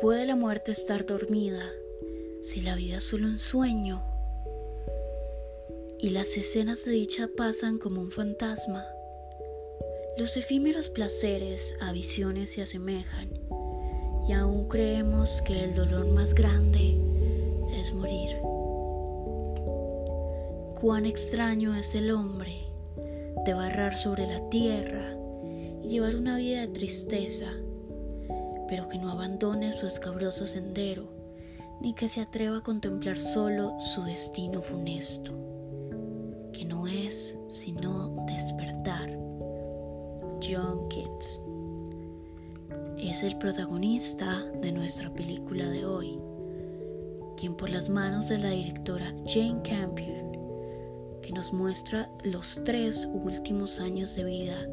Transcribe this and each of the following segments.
puede la muerte estar dormida si la vida es solo un sueño? Y las escenas de dicha pasan como un fantasma. Los efímeros placeres a visiones se asemejan y aún creemos que el dolor más grande es morir. Cuán extraño es el hombre de barrar sobre la tierra y llevar una vida de tristeza pero que no abandone su escabroso sendero, ni que se atreva a contemplar solo su destino funesto, que no es sino despertar. John Keats es el protagonista de nuestra película de hoy, quien por las manos de la directora Jane Campion, que nos muestra los tres últimos años de vida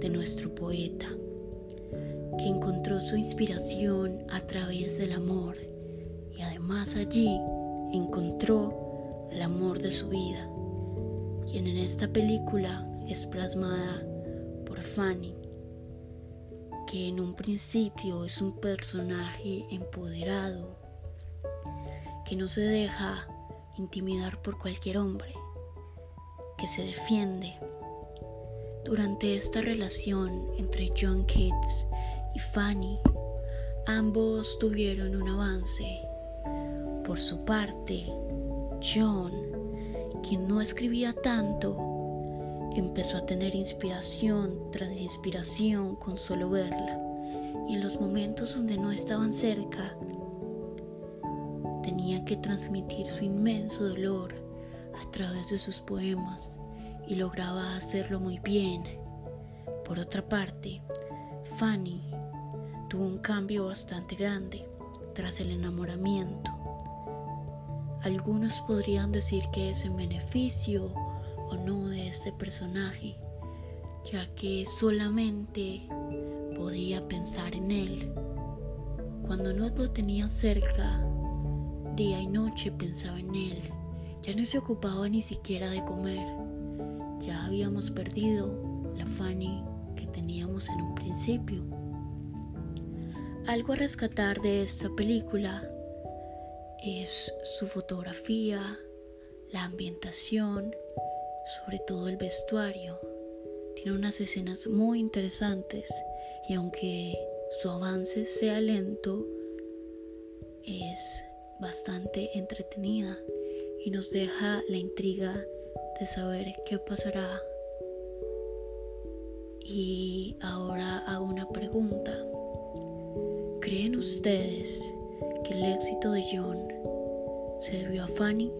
de nuestro poeta, que encontró su inspiración a través del amor y además allí encontró el amor de su vida, quien en esta película es plasmada por Fanny, que en un principio es un personaje empoderado, que no se deja intimidar por cualquier hombre, que se defiende. Durante esta relación entre John Keats y Fanny. Ambos tuvieron un avance. Por su parte, John, quien no escribía tanto, empezó a tener inspiración tras inspiración con solo verla. Y en los momentos donde no estaban cerca, tenía que transmitir su inmenso dolor a través de sus poemas y lograba hacerlo muy bien. Por otra parte, Fanny tuvo un cambio bastante grande tras el enamoramiento. Algunos podrían decir que es en beneficio o no de este personaje, ya que solamente podía pensar en él. Cuando no lo tenía cerca, día y noche pensaba en él. Ya no se ocupaba ni siquiera de comer. Ya habíamos perdido la Fanny teníamos en un principio. Algo a rescatar de esta película es su fotografía, la ambientación, sobre todo el vestuario. Tiene unas escenas muy interesantes y aunque su avance sea lento, es bastante entretenida y nos deja la intriga de saber qué pasará. Y ahora hago una pregunta. ¿Creen ustedes que el éxito de John se debió a Fanny